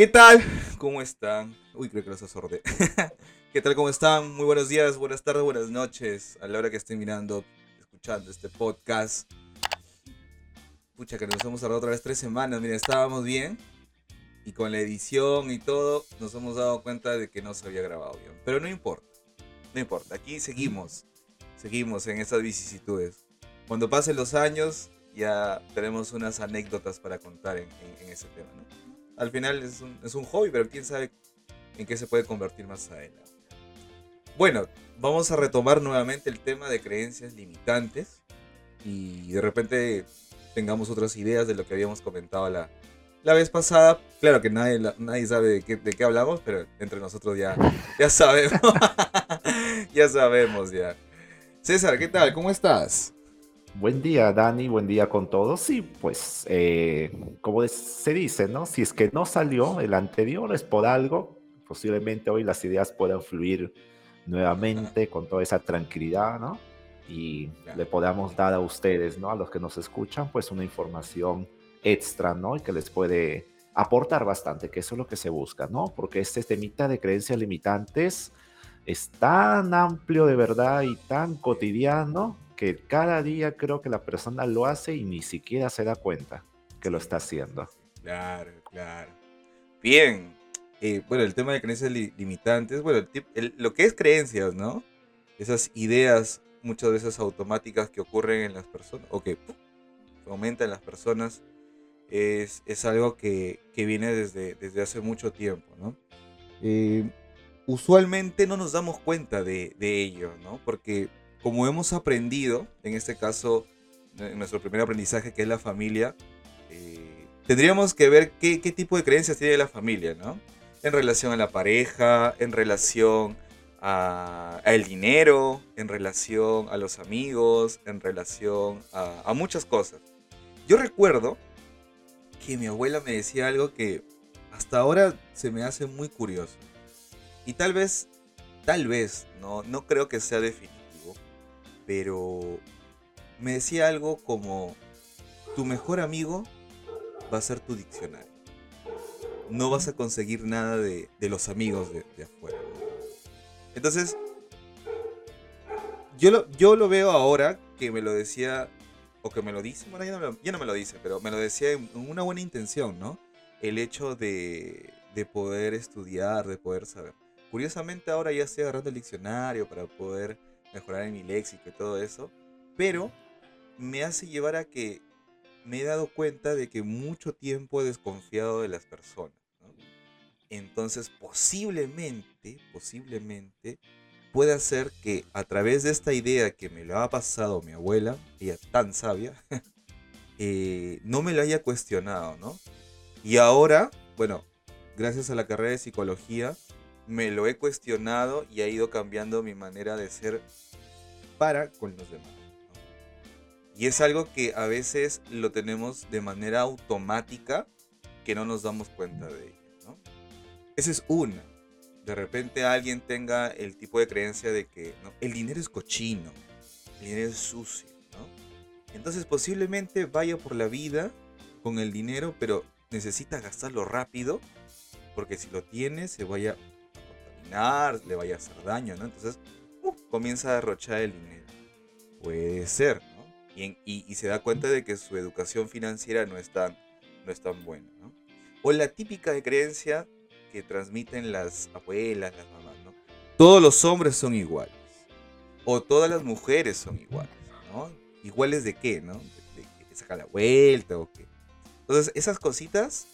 ¿Qué tal? ¿Cómo están? Uy, creo que los asordé. ¿Qué tal? ¿Cómo están? Muy buenos días, buenas tardes, buenas noches. A la hora que estén mirando, escuchando este podcast. Pucha, que nos hemos tardado otra vez tres semanas. Miren, estábamos bien. Y con la edición y todo, nos hemos dado cuenta de que no se había grabado bien. Pero no importa. No importa. Aquí seguimos. Seguimos en esas vicisitudes. Cuando pasen los años, ya tenemos unas anécdotas para contar en, ese tema. Al final es un, es un hobby, pero quién sabe en qué se puede convertir más adelante. Bueno, vamos a retomar nuevamente el tema de creencias limitantes y de repente tengamos otras ideas de lo que habíamos comentado la, la vez pasada. Claro que nadie, nadie sabe de qué, de qué hablamos, pero entre nosotros ya, ya sabemos. ya sabemos ya. César, ¿qué tal? ¿Cómo estás? Buen día, Dani, buen día con todos. Sí, pues, eh, como se dice, ¿no? Si es que no salió el anterior es por algo, posiblemente hoy las ideas puedan fluir nuevamente con toda esa tranquilidad, ¿no? Y le podamos dar a ustedes, ¿no? A los que nos escuchan, pues una información extra, ¿no? Y que les puede aportar bastante, que eso es lo que se busca, ¿no? Porque este temita de creencias limitantes es tan amplio de verdad y tan cotidiano que cada día creo que la persona lo hace y ni siquiera se da cuenta que lo está haciendo. Claro, claro. Bien, eh, bueno, el tema de creencias limitantes, bueno, lo que es creencias, ¿no? Esas ideas muchas veces automáticas que ocurren en las personas o que aumentan en las personas es, es algo que, que, viene desde, desde hace mucho tiempo, ¿no? Eh, usualmente no nos damos cuenta de, de, ello, ¿no? Porque como hemos aprendido, en este caso, en nuestro primer aprendizaje que es la familia, eh, tendríamos que ver qué, tipo de creencias tiene la familia, ¿no? en relación a la pareja, en relación a, el dinero, en relación a los amigos, en relación a, muchas cosas. Yo recuerdo que mi abuela me decía algo que hasta ahora se me hace muy curioso. Y tal vez, tal vez, no, no creo que sea definitivo, pero me decía algo como, tu mejor amigo va a ser tu diccionario no vas a conseguir nada de, los amigos de, afuera. Entonces, yo lo, yo lo veo ahora que me lo decía, o que me lo dice, bueno, ya no, me lo dice, pero me lo decía en una buena intención, ¿no? El hecho de, de poder estudiar, de poder saber. Curiosamente ahora ya estoy agarrando el diccionario para poder mejorar en mi léxico y todo eso, pero me hace llevar a que me he dado cuenta de que mucho tiempo he desconfiado de las personas. Entonces, posiblemente, posiblemente, puede ser que a través de esta idea que me lo ha pasado mi abuela, ella tan sabia, eh, no me lo haya cuestionado, ¿no? Y ahora, bueno, gracias a la carrera de psicología, me lo he cuestionado y ha ido cambiando mi manera de ser para con los demás. Y es algo que a veces lo tenemos de manera automática que no nos damos cuenta de ello. Esa es una. De repente alguien tenga el tipo de creencia de que el dinero es cochino, el dinero es sucio. Entonces posiblemente vaya por la vida con el dinero, pero necesita gastarlo rápido, porque si lo tiene se vaya le vaya a hacer daño. ¿no? Entonces uh, comienza a derrochar el dinero. Puede ser, ¿no? Y, y, se da cuenta de que su educación financiera no es tan, no es tan buena. ¿no? O la típica de creencia que transmiten las abuelas, las mamás, ¿no? Todos los hombres son iguales. O todas las mujeres son iguales, ¿no? ¿Iguales de qué, no? De, que saca la vuelta o qué. Entonces, esas cositas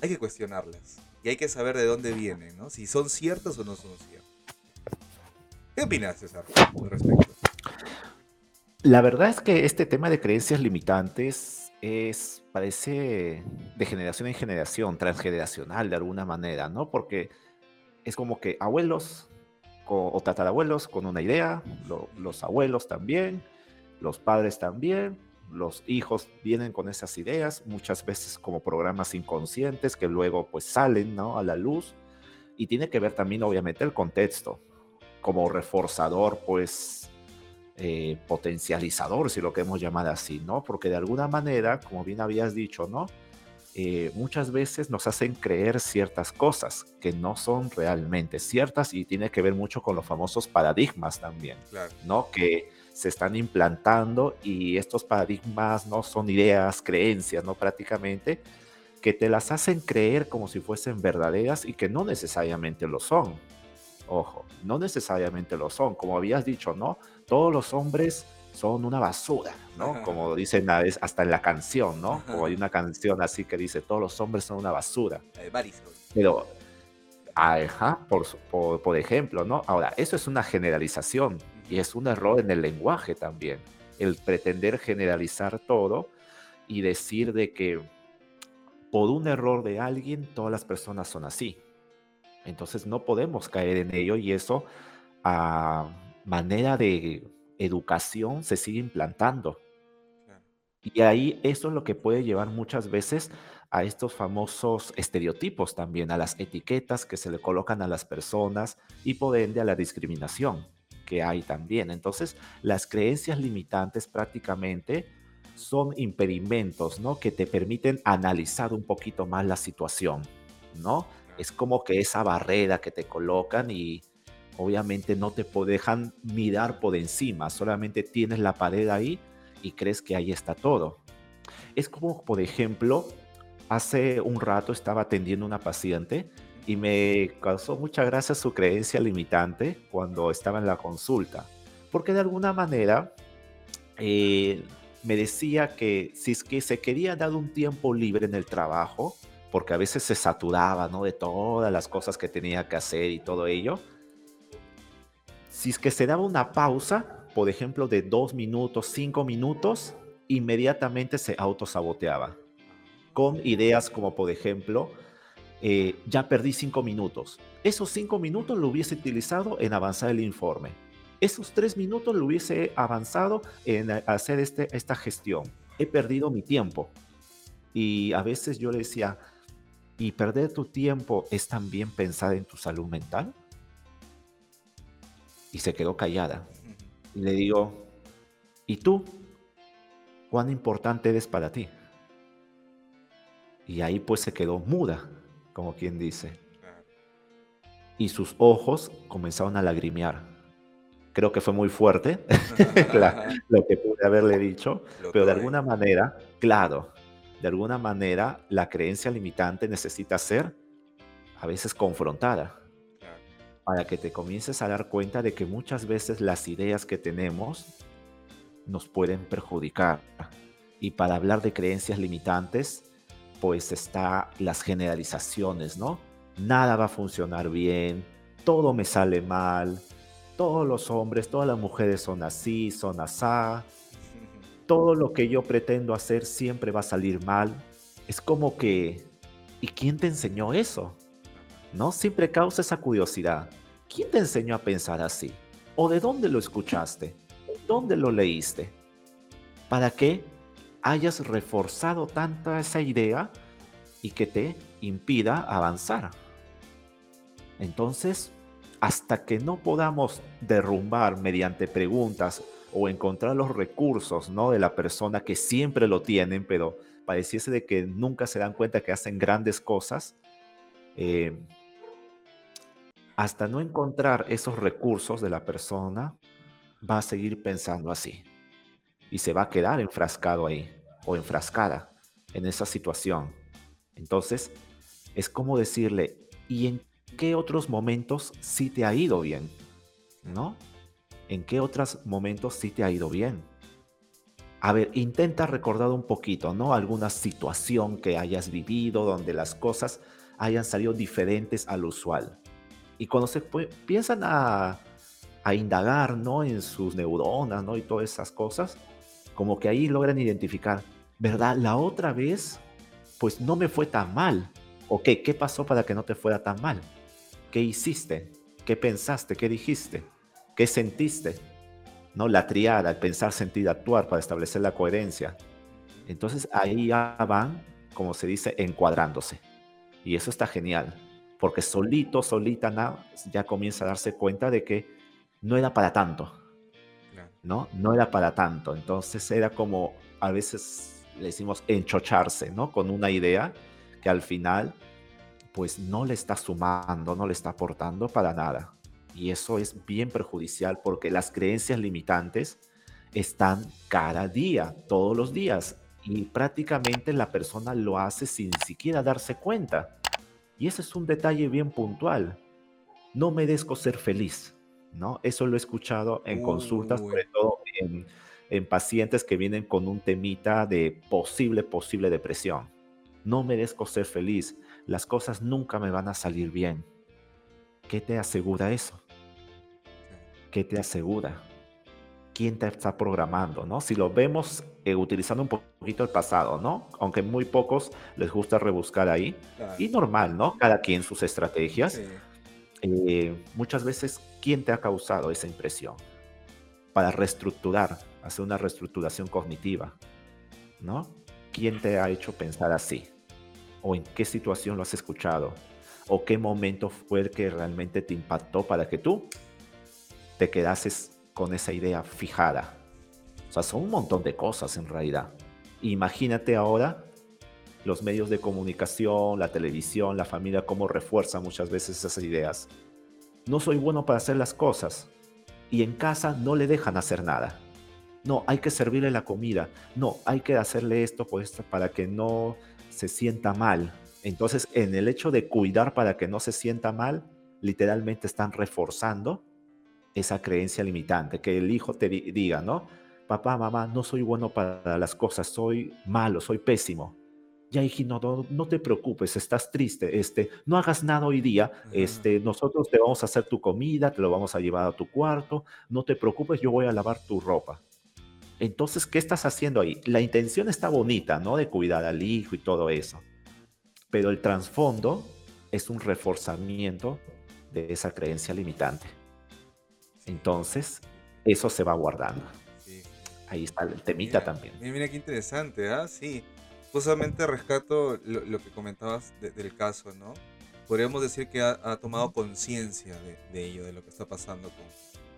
hay que cuestionarlas. Y hay que saber de dónde vienen, ¿no? Si son ciertas o no son ciertas. ¿Qué opinas, César, al respecto? La verdad es que este tema de creencias limitantes es, parece de generación en generación, transgeneracional de alguna manera, ¿no? Porque es como que abuelos o tatarabuelos con una idea, los abuelos también, los padres también, los hijos vienen con esas ideas, muchas veces como programas inconscientes que luego pues salen, ¿no? A la luz y tiene que ver también obviamente el contexto como reforzador pues eh, potencializador, si lo queremos llamar así, ¿no? Porque de alguna manera, como bien habías dicho, ¿no? eh, muchas veces nos hacen creer ciertas cosas que no son realmente ciertas y tiene que ver mucho con los famosos paradigmas también, ¿no? Que se están implantando y estos paradigmas no son ideas, creencias, ¿no? Prácticamente, que te las hacen creer como si fuesen verdaderas y que no necesariamente lo son. Ojo, no necesariamente lo son. Como habías dicho, ¿no? Todos los hombres son una basura, ¿no? Como dicen hasta en la canción, ¿no? O hay una canción así que dice, todos los hombres son una basura. Pero, ajá, por, por, por ejemplo, ¿no? Ahora, eso es una generalización y es un error en el lenguaje también, el pretender generalizar todo y decir de que por un error de alguien todas las personas son así. Entonces no podemos caer en ello y eso a manera de educación se sigue implantando. Y ahí eso es lo que puede llevar muchas veces a estos famosos estereotipos también, a las etiquetas que se le colocan a las personas y por ende a la discriminación que hay también. Entonces, las creencias limitantes prácticamente son impedimentos, ¿no? Que te permiten analizar un poquito más la situación, ¿no? Es como que esa barrera que te colocan y obviamente no te dejan mirar por encima, solamente tienes la pared ahí y crees que ahí está todo. Es como, por ejemplo, hace un rato estaba atendiendo una paciente y me causó mucha gracia su creencia limitante cuando estaba en la consulta, porque de alguna manera eh, me decía que si es que se quería dar un tiempo libre en el trabajo, porque a veces se saturaba ¿no? de todas las cosas que tenía que hacer y todo ello, si es que se daba una pausa, por ejemplo, de dos minutos, cinco minutos, inmediatamente se autosaboteaba con ideas como, por ejemplo, eh, ya perdí cinco minutos. Esos cinco minutos lo hubiese utilizado en avanzar el informe. Esos tres minutos lo hubiese avanzado en hacer este, esta gestión. He perdido mi tiempo. Y a veces yo le decía, ¿y perder tu tiempo es también pensar en tu salud mental? Y se quedó callada. Y le digo, ¿y tú? ¿Cuán importante eres para ti? Y ahí pues se quedó muda como quien dice. Y sus ojos comenzaron a lagrimear. Creo que fue muy fuerte lo que pude haberle dicho, pero de alguna manera, claro, de alguna manera la creencia limitante necesita ser a veces confrontada para que te comiences a dar cuenta de que muchas veces las ideas que tenemos nos pueden perjudicar. Y para hablar de creencias limitantes, pues está las generalizaciones, ¿no? Nada va a funcionar bien, todo me sale mal, todos los hombres, todas las mujeres son así, son asá, todo lo que yo pretendo hacer siempre va a salir mal. Es como que, ¿y quién te enseñó eso? ¿No? Siempre causa esa curiosidad. ¿Quién te enseñó a pensar así? ¿O de dónde lo escuchaste? ¿Dónde lo leíste? ¿Para qué? Hayas reforzado tanta esa idea y que te impida avanzar. Entonces, hasta que no podamos derrumbar mediante preguntas o encontrar los recursos ¿no? de la persona que siempre lo tienen, pero pareciese de que nunca se dan cuenta que hacen grandes cosas, eh, hasta no encontrar esos recursos de la persona, va a seguir pensando así y se va a quedar enfrascado ahí o enfrascada en esa situación. Entonces, es como decirle, ¿y en qué otros momentos sí te ha ido bien? ¿No? ¿En qué otros momentos sí te ha ido bien? A ver, intenta recordar un poquito, ¿no? Alguna situación que hayas vivido donde las cosas hayan salido diferentes al usual. Y cuando se piensan a, a indagar, ¿no? En sus neuronas, ¿no? Y todas esas cosas, como que ahí logran identificar, ¿verdad? La otra vez, pues no me fue tan mal. ¿O qué? ¿Qué pasó para que no te fuera tan mal? ¿Qué hiciste? ¿Qué pensaste? ¿Qué dijiste? ¿Qué sentiste? ¿No? La triada, el pensar, sentir, actuar para establecer la coherencia. Entonces ahí ya van, como se dice, encuadrándose. Y eso está genial, porque solito, solita, ya comienza a darse cuenta de que no era para tanto ¿no? No era para tanto. Entonces era como, a veces le decimos enchocharse, ¿no? Con una idea que al final, pues no le está sumando, no le está aportando para nada. Y eso es bien perjudicial porque las creencias limitantes están cada día, todos los días, y prácticamente la persona lo hace sin siquiera darse cuenta. Y ese es un detalle bien puntual. No merezco ser feliz, ¿no? Eso lo he escuchado en consultas, sobre todo en, en pacientes que vienen con un temita de posible, posible depresión. No merezco ser feliz. Las cosas nunca me van a salir bien. ¿Qué te asegura eso? ¿Qué te asegura? quién te está programando, ¿no? Si lo vemos eh, utilizando un poquito el pasado, ¿no? Aunque muy pocos les gusta rebuscar ahí. Y normal, ¿no? Cada quien sus estrategias. Eh, muchas veces, ¿quién te ha causado esa impresión? Para reestructurar, hacer una reestructuración cognitiva, ¿no? ¿Quién te ha hecho pensar así? ¿O en qué situación lo has escuchado? ¿O qué momento fue el que realmente te impactó para que tú te quedases con esa idea fijada. O sea, son un montón de cosas en realidad. Imagínate ahora los medios de comunicación, la televisión, la familia, cómo refuerza muchas veces esas ideas. No soy bueno para hacer las cosas. Y en casa no le dejan hacer nada. No, hay que servirle la comida. No, hay que hacerle esto pues, para que no se sienta mal. Entonces, en el hecho de cuidar para que no se sienta mal, literalmente están reforzando esa creencia limitante, que el hijo te diga, ¿no? Papá, mamá, no soy bueno para las cosas, soy malo, soy pésimo. Ya, hijito, no, no te preocupes, estás triste, este, no hagas nada hoy día, este, nosotros te vamos a hacer tu comida, te lo vamos a llevar a tu cuarto, no te preocupes, yo voy a lavar tu ropa. Entonces, ¿qué estás haciendo ahí? La intención está bonita, ¿no? De cuidar al hijo y todo eso. Pero el trasfondo es un reforzamiento de esa creencia limitante. Entonces, eso se va guardando. Ahí está el temita también. Mira, qué interesante, ¿ah? Sí. Justamente rescato lo, que comentabas del caso, ¿no? Podríamos decir que ha, tomado conciencia de, ello, de lo que está pasando con,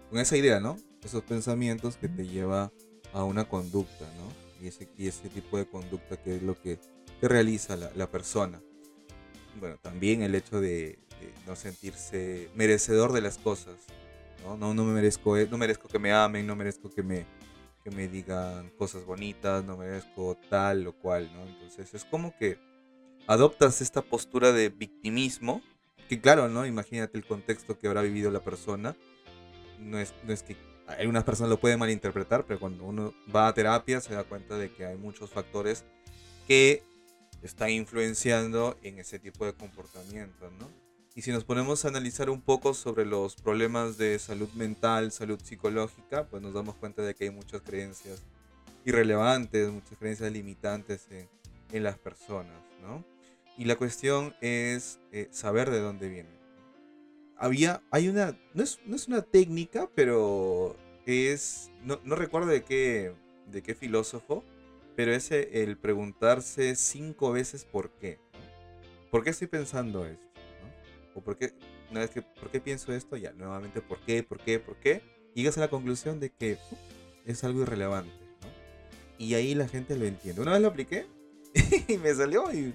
con esa idea, ¿no? Esos pensamientos que te lleva a una conducta, ¿no? Y ese, y ese tipo de conducta que es lo que, realiza la, persona. Bueno, también el hecho de, no sentirse merecedor de las cosas, ¿no? No, no me merezco, e, no merezco que me amen, no merezco que me, que me digan cosas bonitas, no merezco tal o cual, ¿no? Entonces es como que adoptas esta postura de victimismo, que claro, ¿no? Imagínate el contexto que habrá vivido la persona. No es, no es que algunas personas lo pueden malinterpretar, pero cuando uno va a terapia se da cuenta de que hay muchos factores que están influenciando en ese tipo de comportamiento, ¿no? Y si nos ponemos a analizar un poco sobre los problemas de salud mental, salud psicológica, pues nos damos cuenta de que hay muchas creencias irrelevantes, muchas creencias limitantes en, las personas, ¿no? Y la cuestión es eh, saber de dónde vienen. Había, hay una, no es, no es una técnica, pero es, no, no, recuerdo de qué, de qué filósofo, pero es el preguntarse cinco veces por qué. ¿Por qué estoy pensando esto? O por qué, una vez que, ¿por qué pienso esto? Ya, nuevamente, ¿por qué? ¿Por qué? ¿Por qué? llegas a la conclusión de que es algo irrelevante, ¿no? Y ahí la gente lo entiende. Una vez lo apliqué y me salió y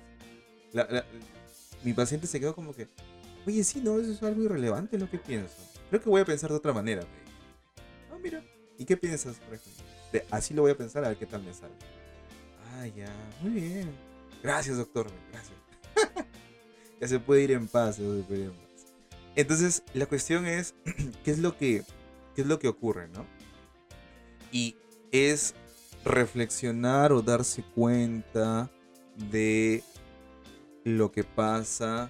mi paciente se quedó como que, oye, sí, no, eso es algo irrelevante lo que pienso. Creo que voy a pensar de otra manera. Ah, mira, ¿y qué piensas, por ejemplo? así lo voy a pensar a ver qué tal me sale. Ah, ya, muy bien. Gracias, doctor, gracias. Ya se puede ir en paz, Entonces, la cuestión es, ¿qué es lo que, qué es lo que ocurre, no? Y es reflexionar o darse cuenta de lo que pasa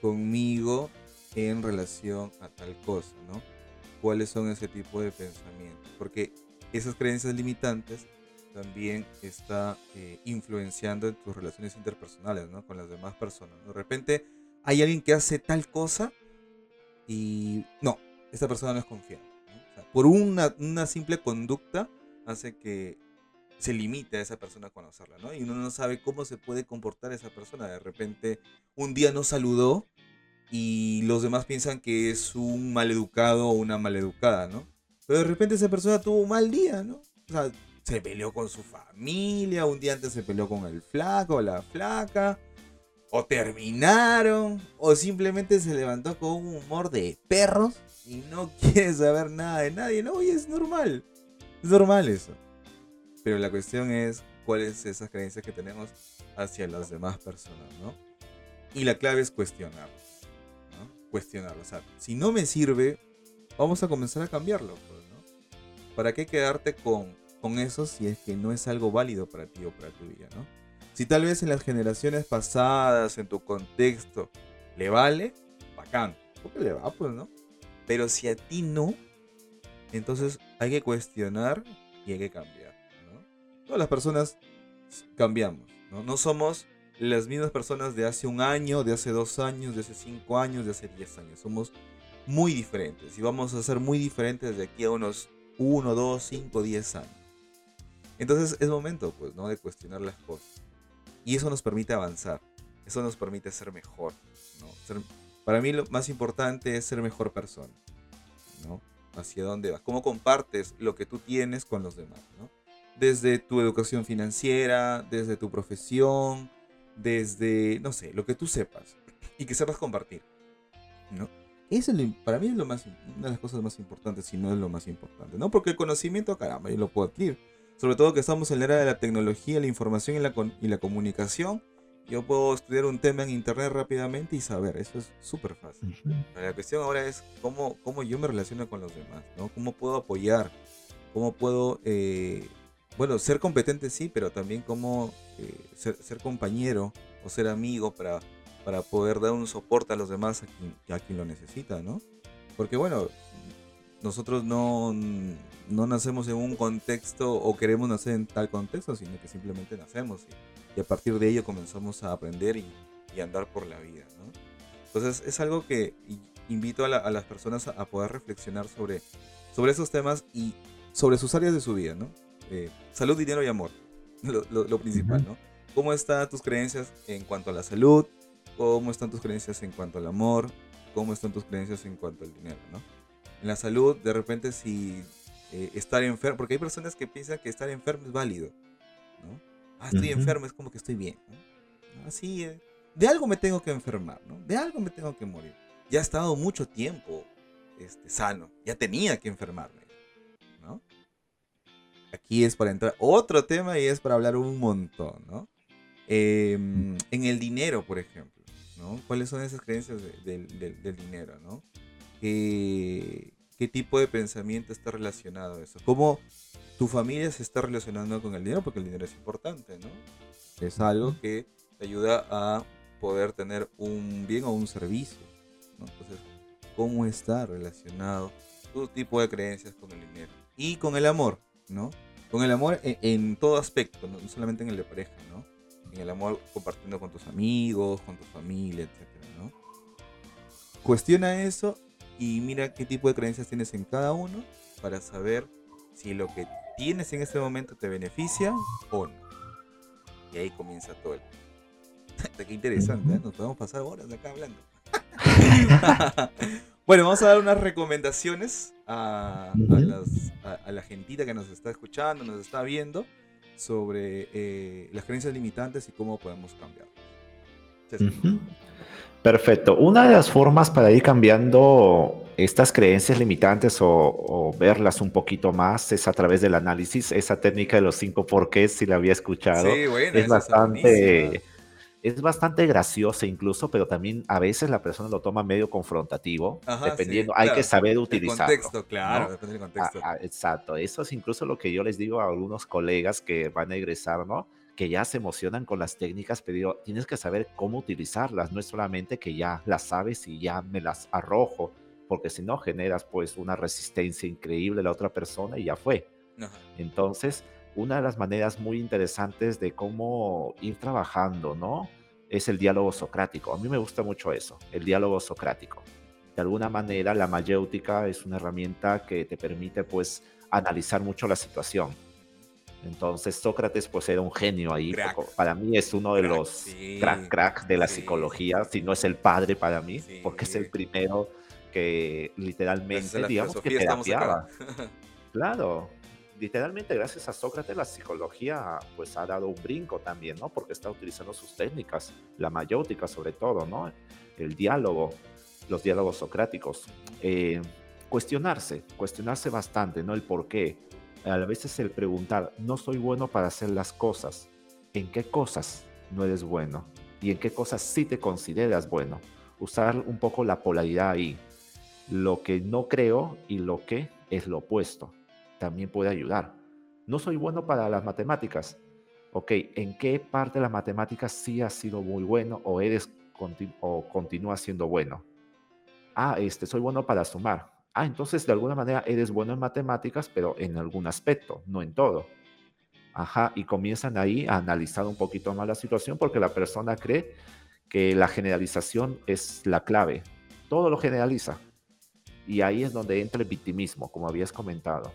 conmigo en relación a tal cosa, ¿no? ¿Cuáles son ese tipo de pensamientos? Porque esas creencias limitantes también está eh, influenciando en tus relaciones interpersonales, ¿no? Con las demás personas. De repente hay alguien que hace tal cosa y no, esta persona no es confiable. por una, una, simple conducta hace que se limite a esa persona a conocerla, ¿no? Y uno no sabe cómo se puede comportar esa persona. De repente un día no saludó y los demás piensan que es un maleducado o una maleducada, ¿no? Pero de repente esa persona tuvo un mal día, ¿no? Se peleó con su familia, un día antes se peleó con el flaco o la flaca, o terminaron, o simplemente se levantó con un humor de perros y no quiere saber nada de nadie. No, y es normal. Es normal eso. Pero la cuestión es cuáles esas creencias que tenemos hacia las demás personas, ¿no? Y la clave es cuestionar. ¿no? Cuestionarlo. O sea, si no me sirve, vamos a comenzar a cambiarlo. Pues, ¿no? ¿Para qué quedarte con, con eso si es que no es algo válido para ti o para tu vida, ¿no? Si tal vez en las generaciones pasadas, en tu contexto, le vale, bacán. Porque le va, pues, ¿no? Pero si a ti no, entonces hay que cuestionar y hay que cambiar. Todas las personas cambiamos. ¿no? no somos las mismas personas de hace un año, de hace dos años, de hace cinco años, de hace diez años. Somos muy diferentes y vamos a ser muy diferentes de aquí a unos uno, dos, cinco, diez años. Entonces es momento, pues, ¿no? De cuestionar las cosas. Y eso nos permite avanzar. Eso nos permite ser mejor. ¿no? para mí lo más importante es ser mejor persona. ¿no? Hacia dónde vas. Cómo compartes lo que tú tienes con los demás. ¿no? Desde tu educación financiera, desde tu profesión, desde, no sé, lo que tú sepas. Y que sepas compartir. ¿no? Eso para mí es lo más, una de las cosas más importantes, si no es lo más importante. ¿no? Porque el conocimiento, caramba, yo lo puedo adquirir sobre todo que estamos en la era de la tecnología, la información y la, y la comunicación, yo puedo estudiar un tema en internet rápidamente y saber, eso es súper fácil. La cuestión ahora es cómo, cómo yo me relaciono con los demás, ¿no? Cómo puedo apoyar, cómo puedo, eh, bueno, ser competente sí, pero también cómo eh, ser, compañero o ser amigo para, para poder dar un soporte a los demás a quien, a quien lo necesita, ¿no? Porque bueno, nosotros no, no nacemos en un contexto o queremos nacer en tal contexto, sino que simplemente nacemos y, a partir de ello comenzamos a aprender y, andar por la vida. ¿no? Entonces es algo que invito a, las personas a, poder reflexionar sobre, sobre esos temas y sobre sus áreas de su vida. ¿no? Eh, salud, dinero y amor, lo, principal. ¿no? ¿Cómo están tus creencias en cuanto a la salud? ¿Cómo están tus creencias en cuanto al amor? ¿Cómo están tus creencias en cuanto al dinero? ¿no? En la salud, de repente si eh, estar enfermo, porque hay personas que piensan que estar enfermo es válido, ¿no? Ah, estoy enfermo, es como que estoy bien, Así, eh, de algo me tengo que enfermar, ¿no? De algo me tengo que morir. Ya he estado mucho tiempo este, sano, ya tenía que enfermarme, ¿no? Aquí es para entrar otro tema y es para hablar un montón, ¿no? Em, en el dinero, por ejemplo, ¿no? ¿Cuáles son esas creencias del dinero, ¿no? Eh, qué tipo de pensamiento está relacionado a eso. Cómo tu familia se está relacionando con el dinero, porque el dinero es importante, ¿no? Es algo que te ayuda a poder tener un bien o un servicio, ¿no? Entonces, ¿cómo está relacionado tu tipo de creencias con el dinero? Y con el amor, ¿no? Con el amor en, todo aspecto, no solamente en el de pareja, ¿no? En el amor compartiendo con tus amigos, con tu familia, etc. ¿no? Cuestiona eso y mira qué tipo de creencias tienes en cada uno para saber si lo que tienes en este momento te beneficia o no. Y ahí comienza todo el... qué interesante, ¿eh? nos podemos pasar horas acá hablando. bueno, vamos a dar unas recomendaciones a, la gentita que nos está escuchando, nos está viendo, sobre eh, las creencias limitantes y cómo podemos Perfecto. Una de las formas para ir cambiando estas creencias limitantes o, verlas un poquito más es a través del análisis. Esa técnica de los cinco porqués, si la había escuchado, es bastante, es bastante graciosa incluso, pero también a veces la persona lo toma medio confrontativo, dependiendo, hay que saber utilizarlo. El contexto, claro, depende del contexto. Ah, ah, exacto, eso es incluso lo que yo les digo a algunos colegas que van a egresar, ¿no? Que ya se emocionan con las técnicas, pero tienes que saber cómo utilizarlas, no es solamente que ya las sabes y ya me las arrojo, porque si no generas pues una resistencia increíble a la otra persona y ya fue. Entonces, una de las maneras muy interesantes de cómo ir trabajando, ¿no? Es el diálogo socrático. A mí me gusta mucho eso, el diálogo socrático. De alguna manera, la mayéutica es una herramienta que te permite pues analizar mucho la situación entonces Sócrates pues era un genio ahí. Para mí es uno de los crack crack de la psicología, si no es el padre para mí, porque es el primero que literalmente, digamos que terapiaba. claro. literalmente gracias a Sócrates la psicología pues ha dado un brinco también, ¿no? Porque está utilizando sus técnicas, la mayótica sobre todo, ¿no? El diálogo, los diálogos socráticos. Eh, cuestionarse, cuestionarse bastante, ¿no? El por qué. A veces el preguntar, no soy bueno para hacer las cosas. ¿En qué cosas no eres bueno? ¿Y en qué cosas sí te consideras bueno? Usar un poco la polaridad ahí. Lo que no creo y lo que es lo opuesto también puede ayudar. No soy bueno para las matemáticas. Ok, ¿en qué parte de las matemáticas sí has sido muy bueno o eres o continúas siendo bueno? Ah, este, soy bueno para sumar. Ah, entonces de alguna manera eres bueno en matemáticas, pero en algún aspecto, no en todo. Ajá, y comienzan ahí a analizar un poquito más la situación porque la persona cree que la generalización es la clave. Todo lo generaliza. Y ahí es donde entra el victimismo, como habías comentado.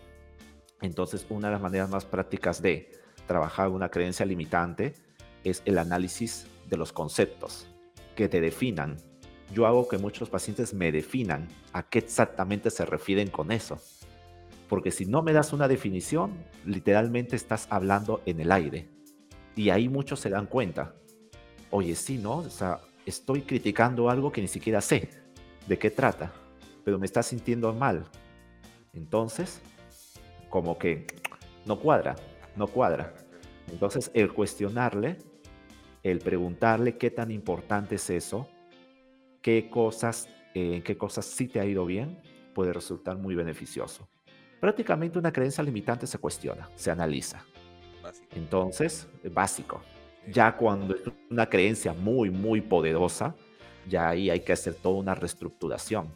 Entonces, una de las maneras más prácticas de trabajar una creencia limitante es el análisis de los conceptos que te definan. Yo hago que muchos pacientes me definan a qué exactamente se refieren con eso. Porque si no me das una definición, literalmente estás hablando en el aire. Y ahí muchos se dan cuenta. Oye, sí, ¿no? O sea, estoy criticando algo que ni siquiera sé de qué trata, pero me está sintiendo mal. Entonces, como que no cuadra, no cuadra. Entonces, el cuestionarle, el preguntarle qué tan importante es eso, qué cosas, en qué cosas sí te ha ido bien, puede resultar muy beneficioso. Prácticamente una creencia limitante se cuestiona, se analiza. Entonces, básico. Ya cuando es una creencia muy, muy poderosa, ya ahí hay que hacer toda una reestructuración.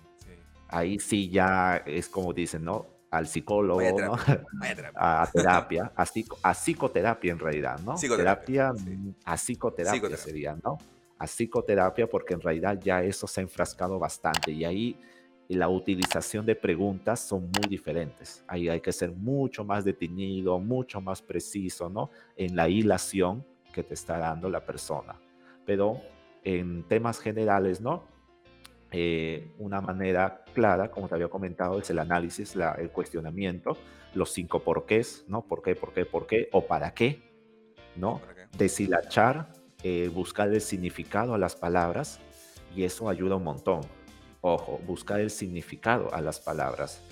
Ahí sí ya es como dicen, ¿no? al psicólogo, a, terapia, a, a, psicoterapia en realidad, ¿no? Terapia mm, a psicoterapia, sería, ¿no? A psicoterapia porque en realidad ya eso se ha enfrascado bastante y ahí la utilización de preguntas son muy diferentes. Ahí hay que ser mucho más detenido, mucho más preciso, ¿no? En la hilación que te está dando la persona. Pero en temas generales, ¿no? Eh, una manera clara, como te había comentado, es el análisis, el cuestionamiento, los cinco porqués, ¿no? ¿Por qué, por qué, por qué? ¿O para qué? ¿No? Deshilachar, eh, buscar el significado a las palabras y eso ayuda un montón. Ojo, buscar el significado a las palabras,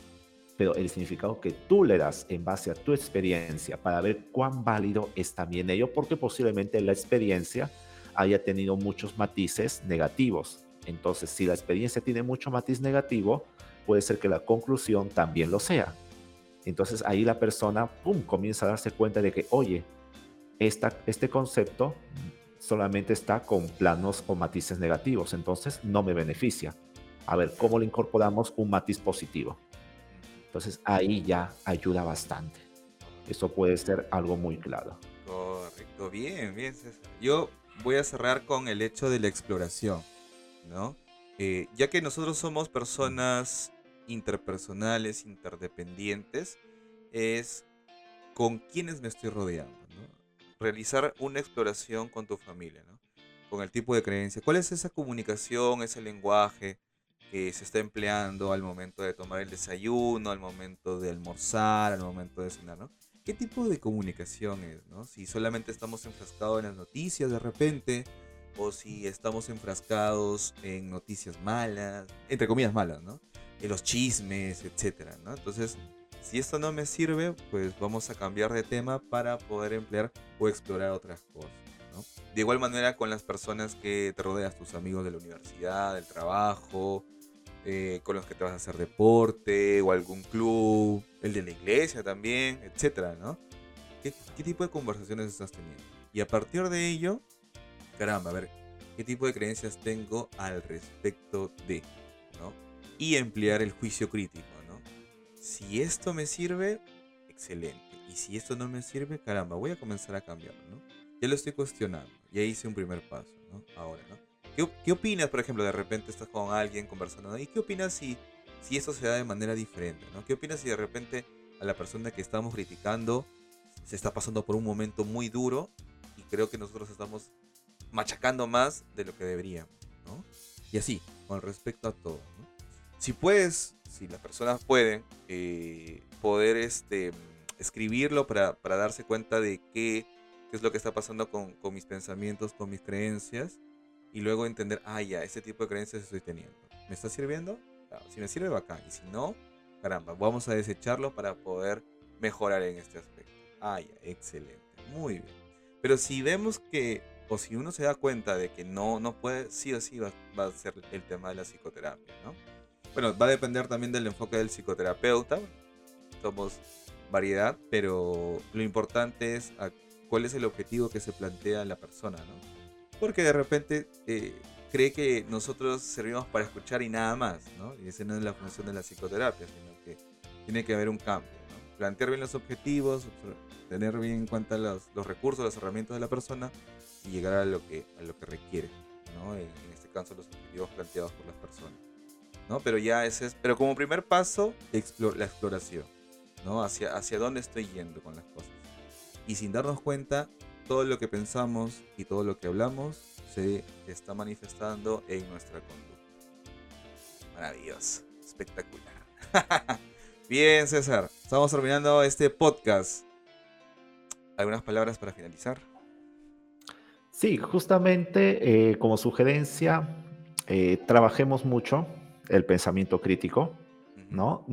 pero el significado que tú le das en base a tu experiencia para ver cuán válido es también ello, porque posiblemente la experiencia haya tenido muchos matices negativos entonces, si la experiencia tiene mucho matiz negativo, puede ser que la conclusión también lo sea. Entonces ahí la persona, ¡pum!, comienza a darse cuenta de que, oye, este concepto solamente está con planos o matices negativos, entonces no me beneficia. A ver, ¿cómo le incorporamos un matiz positivo? Entonces ahí ya ayuda bastante. Eso puede ser algo muy claro. Correcto, bien, bien. Yo voy a cerrar con el hecho de la exploración. ¿no? Eh, ya que nosotros somos personas interpersonales, interdependientes, es con quienes me estoy rodeando, Realizar una exploración con tu familia, Con el tipo de creencia. ¿Cuál es esa comunicación, ese lenguaje que se está empleando al momento de tomar el desayuno, al momento de almorzar, al momento de cenar, ¿no? ¿Qué tipo de comunicación es, no? Si solamente estamos enfrascados en las noticias de repente, o si estamos enfrascados en noticias malas, entre comillas malas, ¿no? En los chismes, etcétera, ¿no? Entonces, si esto no me sirve, pues vamos a cambiar de tema para poder emplear o explorar otras cosas, ¿no? De igual manera con las personas que te rodeas, tus amigos de la universidad, del trabajo, eh, con los que te vas a hacer deporte o algún club, el de la iglesia también, etcétera, ¿no? ¿Qué, qué tipo de conversaciones estás teniendo? Y a partir de ello, caramba, a ver, ¿qué tipo de creencias tengo al respecto de? ¿no? Y emplear el juicio crítico. Si esto me sirve, excelente. Y si esto no me sirve, caramba, voy a comenzar a cambiarlo, ¿no? Ya lo estoy cuestionando, ya hice un primer paso, ¿no? Ahora, ¿no? ¿Qué, opinas, por ejemplo, de repente estás con alguien conversando, ¿y qué opinas si, si esto se da de manera diferente, ¿no? ¿Qué opinas si de repente a la persona que estamos criticando se está pasando por un momento muy duro y creo que nosotros estamos machacando más de lo que deberíamos, ¿no? Y así, con respecto a todo. Si puedes, si las personas pueden, eh, poder este, escribirlo para, para darse cuenta de qué, qué es lo que está pasando con, con mis pensamientos, con mis creencias y luego entender, ah, ya, ese tipo de creencias estoy teniendo. ¿Me está sirviendo? Claro, si me sirve, bacán. Y si no, caramba, vamos a desecharlo para poder mejorar en este aspecto. Ah, ya, excelente. Muy bien. Pero si vemos que, o si uno se da cuenta de que no, no puede, sí o sí va, va a ser el tema de la psicoterapia, ¿no? Bueno, va a depender también del enfoque del psicoterapeuta. Somos variedad, pero lo importante es cuál es el objetivo que se plantea la persona, ¿no? Porque de repente eh, cree que nosotros servimos para escuchar y nada más, ¿no? Y esa no es la función de la psicoterapia, sino que tiene que haber un cambio. Plantear bien los objetivos, tener bien en cuenta los, recursos, las herramientas de la persona y llegar a lo que, a lo que requiere, ¿no? En este caso, los objetivos planteados por las personas, ¿no? Pero ya ese es, pero como primer paso, explore, la exploración, ¿no? Hacia, hacia dónde estoy yendo con las cosas. Y sin darnos cuenta, todo lo que pensamos y todo lo que hablamos se está manifestando en nuestra conducta. Maravilloso, espectacular. Bien, César, estamos terminando este podcast. ¿Algunas palabras para finalizar? Sí, justamente eh, como sugerencia, eh, trabajemos mucho el pensamiento crítico, ¿no?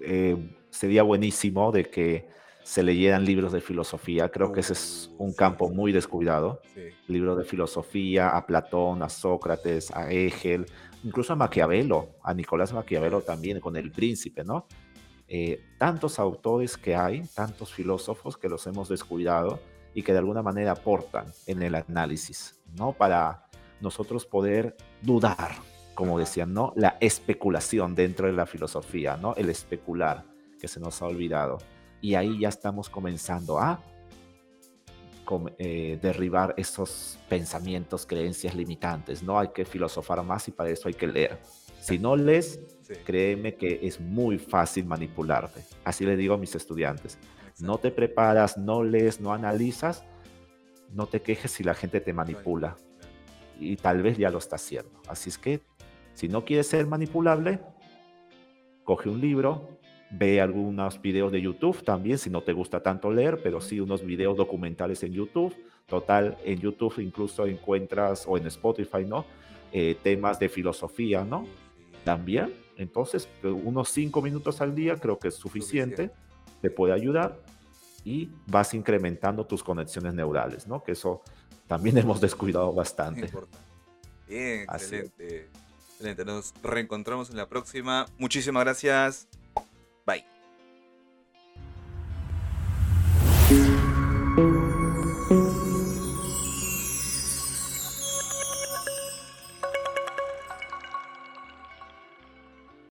Eh, sería buenísimo de que se leyeran libros de filosofía. Creo que ese es un campo muy descuidado. Libros de filosofía, a Platón, a Sócrates, a Hegel, incluso a Maquiavelo, a Nicolás Maquiavelo también con El Príncipe, ¿no? Eh, tantos autores que hay, tantos filósofos que los hemos descuidado y que de alguna manera aportan en el análisis, ¿no? Para nosotros poder dudar, como decían, ¿no? La especulación dentro de la filosofía, ¿no? El especular que se nos ha olvidado y ahí ya estamos comenzando a eh, derribar esos pensamientos, creencias limitantes. No hay que filosofar más y para eso hay que leer. Si no lees, créeme que es muy fácil manipularte. Así le digo a mis estudiantes. No te preparas, no lees, no analizas, no te quejes si la gente te manipula. Y tal vez ya lo está haciendo. Así es que, si no quieres ser manipulable, coge un libro, Ve algunos videos de YouTube también, si no te gusta tanto leer, pero sí unos videos documentales en YouTube. Total, en YouTube incluso encuentras, o en Spotify, ¿no? Eh, temas de filosofía, ¿no? También. Entonces, unos cinco minutos al día creo que es suficiente, te puede ayudar y vas incrementando tus conexiones neurales, ¿no? Que eso también hemos descuidado bastante. Bien, excelente. Nos reencontramos en la próxima. Muchísimas gracias. Bye.